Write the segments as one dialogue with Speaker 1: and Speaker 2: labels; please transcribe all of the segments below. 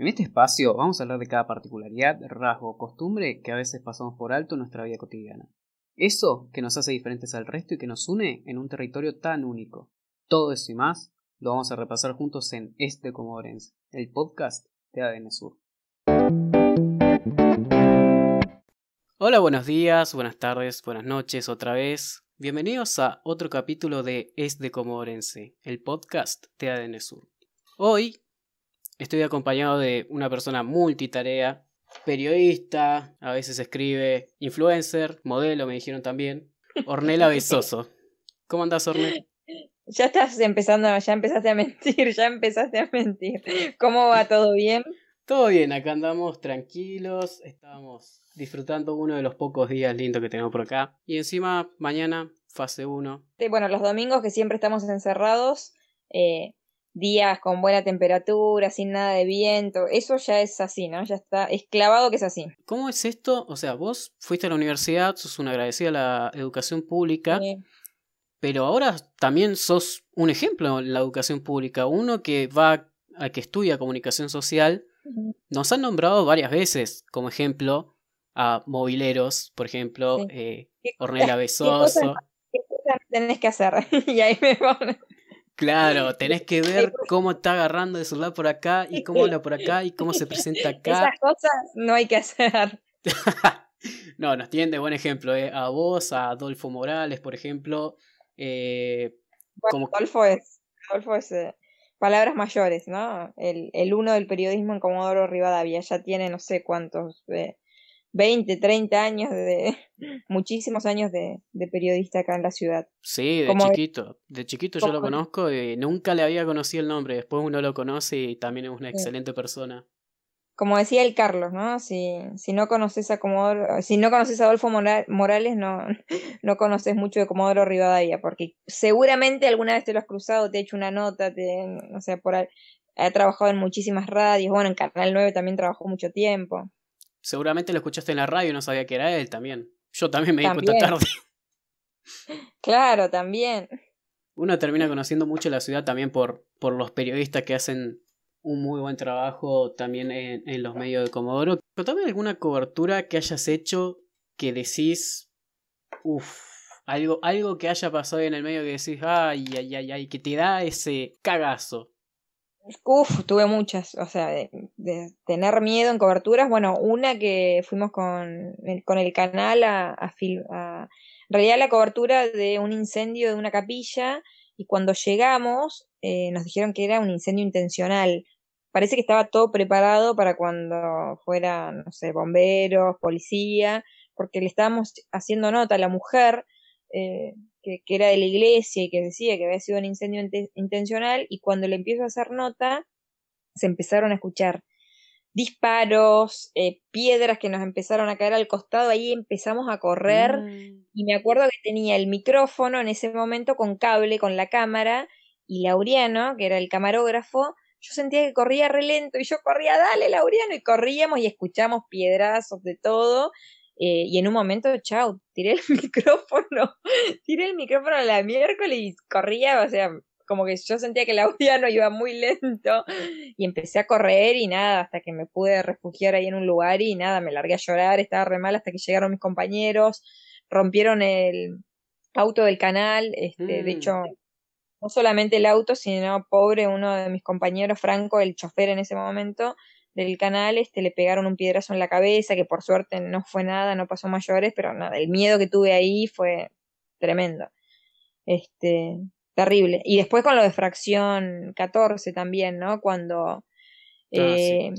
Speaker 1: En este espacio vamos a hablar de cada particularidad, rasgo o costumbre que a veces pasamos por alto en nuestra vida cotidiana. Eso que nos hace diferentes al resto y que nos une en un territorio tan único. Todo eso y más lo vamos a repasar juntos en Este Comodorense, el podcast de ADN Sur. Hola, buenos días, buenas tardes, buenas noches otra vez. Bienvenidos a otro capítulo de Es de Comodorense, el podcast de ADN Sur. Hoy estoy acompañado de una persona multitarea, periodista, a veces escribe, influencer, modelo, me dijeron también, Ornella Besoso. ¿Cómo andás, Ornella?
Speaker 2: Ya estás empezando, ya empezaste a mentir, ya empezaste a mentir. ¿Cómo va? ¿Todo bien?
Speaker 1: Todo bien, acá andamos tranquilos, estábamos disfrutando uno de los pocos días lindos que tenemos por acá. Y encima, mañana, fase 1.
Speaker 2: Bueno, los domingos que siempre estamos encerrados, eh, días con buena temperatura, sin nada de viento, eso ya es así, ¿no? Ya está, es clavado que es así.
Speaker 1: ¿Cómo es esto? O sea, vos fuiste a la universidad, sos una agradecida a la educación pública. Pero ahora también sos un ejemplo en la educación pública, uno que va a que estudia comunicación social, nos han nombrado varias veces como ejemplo a mobileros, por ejemplo, eh, Ornella Besoso.
Speaker 2: ¿Qué cosas, tenés que hacer? y ahí me pone.
Speaker 1: Claro, tenés que ver cómo está agarrando el celular por acá y cómo habla por acá y cómo se presenta acá.
Speaker 2: Esas cosas no hay que hacer.
Speaker 1: no, nos tienen de buen ejemplo, eh. a vos, a Adolfo Morales, por ejemplo. Eh,
Speaker 2: como... Adolfo es, Adolfo es eh, palabras mayores, ¿no? El, el uno del periodismo en Comodoro Rivadavia ya tiene no sé cuántos, eh, 20, 30 años de muchísimos años de, periodista acá en la ciudad.
Speaker 1: Sí, de chiquito. De chiquito yo lo conozco y nunca le había conocido el nombre. Después uno lo conoce y también es una excelente persona.
Speaker 2: Como decía el Carlos, ¿no? Si, si no conoces a Comodoro, si no conoces a Adolfo Morales, no, no conoces mucho de Comodoro Rivadavia, porque seguramente alguna vez te lo has cruzado, te ha hecho una nota, te, no sé, por ha trabajado en muchísimas radios, bueno, en Canal 9 también trabajó mucho tiempo.
Speaker 1: Seguramente lo escuchaste en la radio y no sabía que era él también. Yo también me di cuenta tarde.
Speaker 2: Claro, también.
Speaker 1: Uno termina conociendo mucho la ciudad también por, por los periodistas que hacen un muy buen trabajo también en, en los medios de Comodoro. Pero también alguna cobertura que hayas hecho que decís, uff, algo, algo que haya pasado en el medio que decís, ay, ay, ay, ay, que te da ese cagazo.
Speaker 2: Uf, tuve muchas, o sea, de, tener miedo en coberturas. Bueno, una que fuimos con el, con el canal a, a, a, en realidad la cobertura de un incendio de una capilla y cuando llegamos eh, nos dijeron que era un incendio intencional. Parece que estaba todo preparado para cuando fuera, no sé, bomberos, policía, porque le estábamos haciendo nota a la mujer eh, que, era de la iglesia y que decía que había sido un incendio intencional y cuando le empiezo a hacer nota se empezaron a escuchar disparos, eh, piedras que nos empezaron a caer al costado, ahí empezamos a correr mm. y me acuerdo que tenía el micrófono en ese momento con cable, con la cámara y Laureano, que era el camarógrafo, yo sentía que corría relento y yo corría, dale Laureano, y corríamos y escuchamos piedrazos de todo eh, y en un momento, chao, tiré el micrófono, tiré el micrófono a la miércoles y corría, o sea, como que yo sentía que el no iba muy lento y empecé a correr y nada, hasta que me pude refugiar ahí en un lugar y nada, me largué a llorar, estaba re mal hasta que llegaron mis compañeros, rompieron el auto del canal, este, de mm. hecho, no solamente el auto, sino pobre uno de mis compañeros, Franco, el chofer en ese momento, del canal, este, le pegaron un piedrazo en la cabeza, que por suerte no fue nada, no pasó mayores, pero nada, el miedo que tuve ahí fue tremendo. Este, terrible. Y después con lo de fracción 14 también, ¿no? Cuando ah, eh,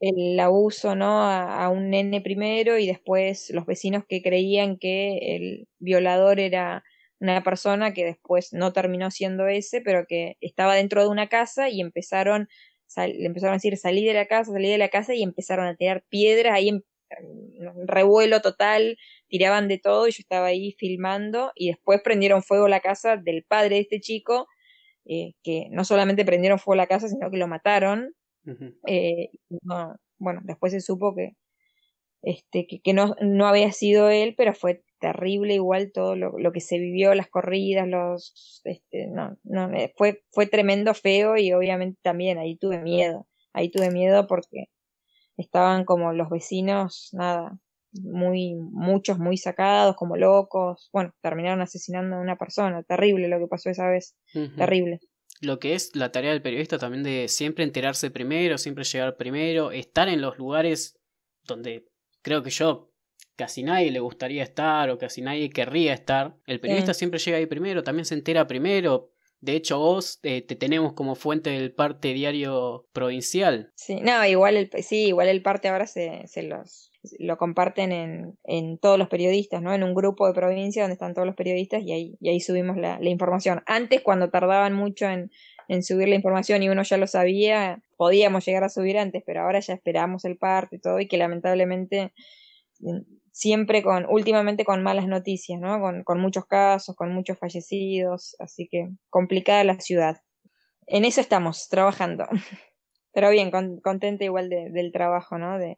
Speaker 2: el abuso, ¿no? A, a, un nene primero y después los vecinos que creían que el violador era una persona que después no terminó siendo ese, pero que estaba dentro de una casa y empezaron le empezaron a decir salí de la casa, salí de la casa y empezaron a tirar piedras ahí en, revuelo total, tiraban de todo y yo estaba ahí filmando y después prendieron fuego la casa del padre de este chico, eh, que no solamente prendieron fuego la casa, sino que lo mataron. Eh, bueno, después se supo que, este, que, que no, no había sido él, pero fue terrible igual todo lo, lo, que se vivió, las corridas, los este, no, no, eh, fue, fue tremendo feo y obviamente también ahí tuve miedo. ahí tuve miedo porque estaban como los vecinos, nada, muy, muchos muy sacados, como locos. Bueno, terminaron asesinando a una persona. Terrible lo que pasó esa vez. Terrible.
Speaker 1: Lo que es la tarea del periodista también de siempre enterarse primero, siempre llegar primero, estar en los lugares donde creo que yo casi nadie le gustaría estar o casi nadie querría estar. El periodista siempre llega ahí primero, también se entera primero. De hecho, vos eh, te tenemos como fuente del parte diario provincial.
Speaker 2: Sí, no, igual el, sí, igual el parte ahora se, se los lo comparten en, en, todos los periodistas, ¿no? En un grupo de provincia donde están todos los periodistas y ahí, y ahí subimos la, la información. Antes, cuando tardaban mucho en, en subir la información y uno ya lo sabía, podíamos llegar a subir antes, pero ahora ya esperamos el parte y todo, y que lamentablemente siempre con, últimamente con malas noticias, ¿no? Con, con muchos casos, con muchos fallecidos, así que complicada la ciudad. En eso estamos, trabajando. Pero bien, contenta igual del trabajo, ¿no? De,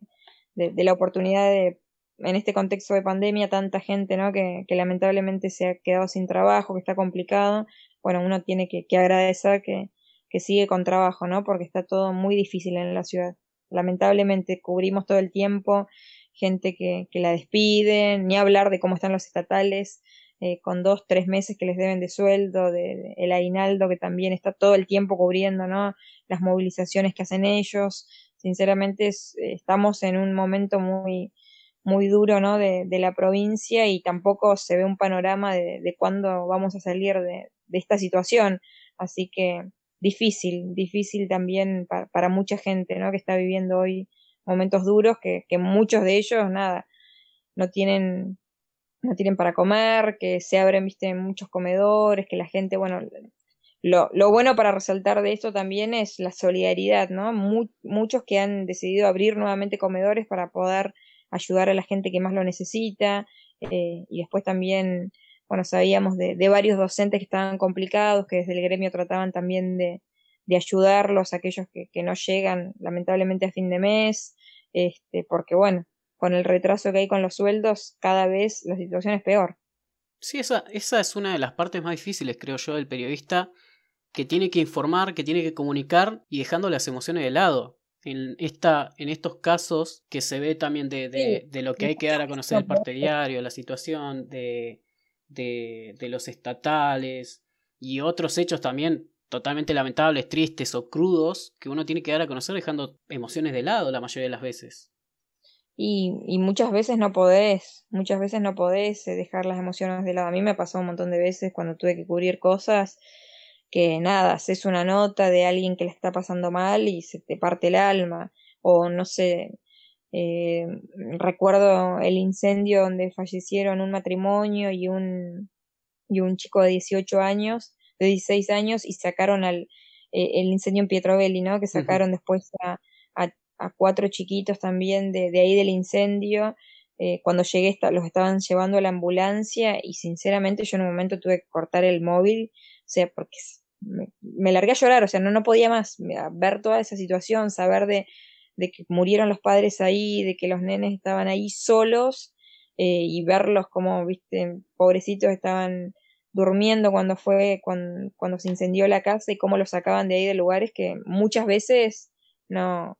Speaker 2: de, la oportunidad de, en este contexto de pandemia, tanta gente, ¿no? Que, lamentablemente se ha quedado sin trabajo, que está complicado. Bueno, uno tiene que, que agradecer que, que sigue con trabajo, ¿no? Porque está todo muy difícil en la ciudad. Lamentablemente cubrimos todo el tiempo gente que, que la despiden, ni hablar de cómo están los estatales, eh, con dos, tres meses que les deben de sueldo, de, el aguinaldo que también está todo el tiempo cubriendo, ¿no? Las movilizaciones que hacen ellos. Sinceramente estamos en un momento muy, muy duro, ¿no? De, de, la provincia y tampoco se ve un panorama de, de cuándo vamos a salir de, de esta situación. Así que difícil, difícil también para, para mucha gente, ¿no? Que está viviendo hoy momentos duros que, muchos de ellos, nada, no tienen, no tienen para comer, que se abren, viste, muchos comedores, que la gente, bueno, lo, lo bueno para resaltar de esto también es la solidaridad, ¿no? muchos que han decidido abrir nuevamente comedores para poder ayudar a la gente que más lo necesita, eh, y después también, bueno, sabíamos de, de varios docentes que estaban complicados, que desde el gremio trataban también de, de ayudarlos a aquellos que, que, no llegan lamentablemente a fin de mes, este, porque bueno, con el retraso que hay con los sueldos, cada vez la situación es peor.
Speaker 1: Sí, esa, esa es una de las partes más difíciles, creo yo, del periodista, que tiene que informar, que tiene que comunicar y dejando las emociones de lado. En, esta, en estos casos que se ve también de, de, de lo que hay que dar a conocer el parte diario, la situación de, de, de los estatales y otros hechos también totalmente lamentables, tristes o crudos que uno tiene que dar a conocer dejando emociones de lado la mayoría de las veces.
Speaker 2: Y, y muchas veces no podés, muchas veces no podés eh, dejar las emociones de lado. A mí me pasó un montón de veces cuando tuve que cubrir cosas que nada, haces una nota de alguien que le está pasando mal y se te parte el alma. O no sé, eh, recuerdo el incendio donde fallecieron un matrimonio y un, y un chico de 18 años de 16 años y sacaron al eh, el incendio en Pietroveli, ¿no? Que sacaron después a, a, a, cuatro chiquitos también de, de ahí del incendio. Eh, cuando llegué los estaban llevando a la ambulancia y sinceramente yo en un momento tuve que cortar el móvil, o sea, porque me, me largué a llorar, o sea, no, no podía más ver toda esa situación, saber de, de que murieron los padres ahí, de que los nenes estaban ahí solos eh, y verlos como, viste, pobrecitos estaban durmiendo cuando fue, cuando, cuando se incendió la casa y cómo lo sacaban de ahí de lugares que muchas veces no,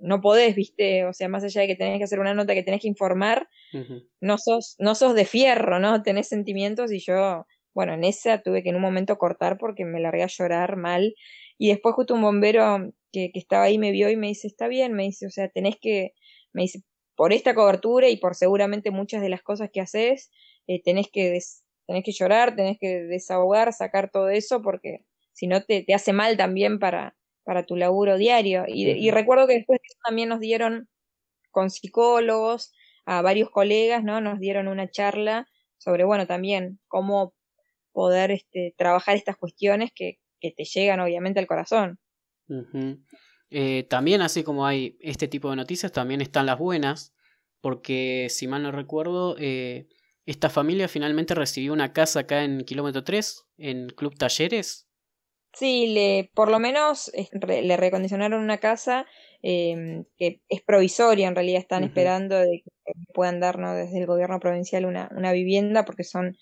Speaker 2: no podés, viste, o sea, más allá de que tenés que hacer una nota, que tenés que informar, no sos, no sos de fierro, ¿no? Tenés sentimientos y yo, bueno, en esa tuve que en un momento cortar porque me largué a llorar mal. Y después justo un bombero que, que estaba ahí me vio y me dice, está bien, me dice, o sea, tenés que, me dice, por esta cobertura y por seguramente muchas de las cosas que haces, eh, tenés que des tenés que llorar, tenés que desahogar, sacar todo eso, porque si no te, te hace mal también para, para tu laburo diario. Y, y recuerdo que después también nos dieron con psicólogos, a varios colegas, ¿no? Nos dieron una charla sobre, bueno, también cómo poder este, trabajar estas cuestiones que, que te llegan obviamente al corazón.
Speaker 1: eh, también así como hay este tipo de noticias, también están las buenas, porque si mal no recuerdo, eh, esta familia finalmente recibió una casa acá en Kilómetro 3, en Club Talleres.
Speaker 2: Sí, le, por lo menos le recondicionaron una casa eh, que es provisoria, en realidad están uh -huh. esperando de que puedan darnos desde el gobierno provincial una, una vivienda porque son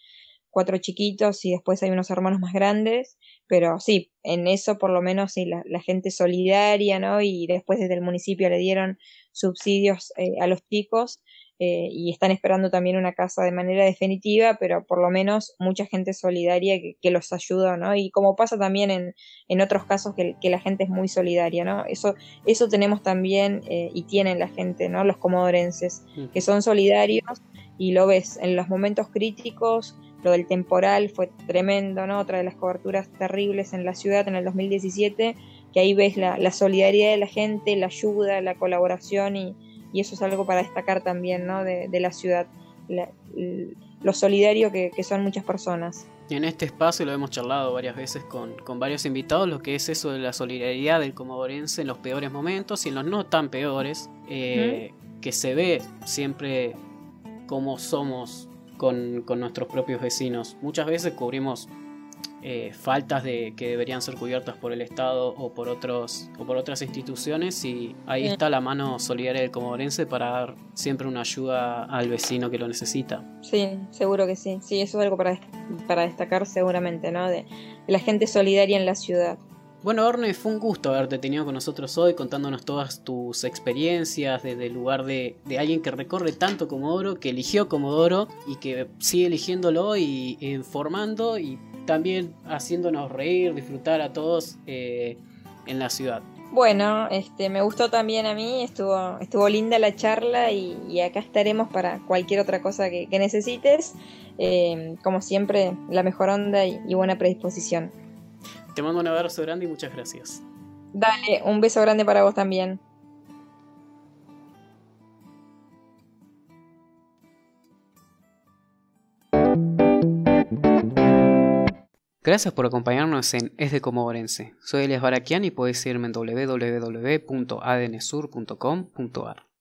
Speaker 2: cuatro chiquitos y después hay unos hermanos más grandes, pero sí, en eso por lo menos sí, la, gente solidaria, ¿no? Y después desde el municipio le dieron subsidios eh, a los chicos eh, y están esperando también una casa de manera definitiva, pero por lo menos mucha gente solidaria que, los ayuda, ¿no? Y como pasa también en, en otros casos que, la gente es muy solidaria, ¿no? Eso, eso tenemos también eh, y tienen la gente, ¿no? Los comodorenses, que son solidarios y lo ves en los momentos críticos, lo del temporal fue tremendo, ¿no? Otra de las coberturas terribles en la ciudad en el 2017, que ahí ves la, la solidaridad de la gente, la ayuda, la colaboración y, y eso es algo para destacar también ¿no? de, la ciudad, lo solidario que, son muchas personas.
Speaker 1: En este espacio lo hemos charlado varias veces con, varios invitados, lo que es eso de la solidaridad del comodorense en los peores momentos y en los no tan peores, eh, que se ve siempre cómo somos con, con nuestros propios vecinos. Muchas veces cubrimos eh, faltas de que deberían ser cubiertas por el Estado o por otros o por otras instituciones y ahí está la mano solidaria del comodorense para dar siempre una ayuda al vecino que lo necesita.
Speaker 2: Sí, seguro que sí. Sí, eso es algo para, para destacar seguramente, ¿no? De, la gente solidaria en la ciudad.
Speaker 1: Bueno, Orne, fue un gusto haberte tenido con nosotros hoy, contándonos todas tus experiencias desde el lugar de, de, alguien que recorre tanto Comodoro, que eligió Comodoro y que sigue eligiéndolo y informando y también haciéndonos reír, disfrutar a todos eh, en la ciudad.
Speaker 2: Bueno, este, me gustó también a mí, estuvo, estuvo linda la charla y, acá estaremos para cualquier otra cosa que, necesites. Eh, como siempre, la mejor onda y, y buena predisposición.
Speaker 1: Te mando un abrazo grande y muchas gracias.
Speaker 2: Dale, un beso grande para vos también.
Speaker 1: Gracias por acompañarnos en Es de Comodorense. Soy Elias Barakian y puedes seguirme en www.adnsur.com.ar.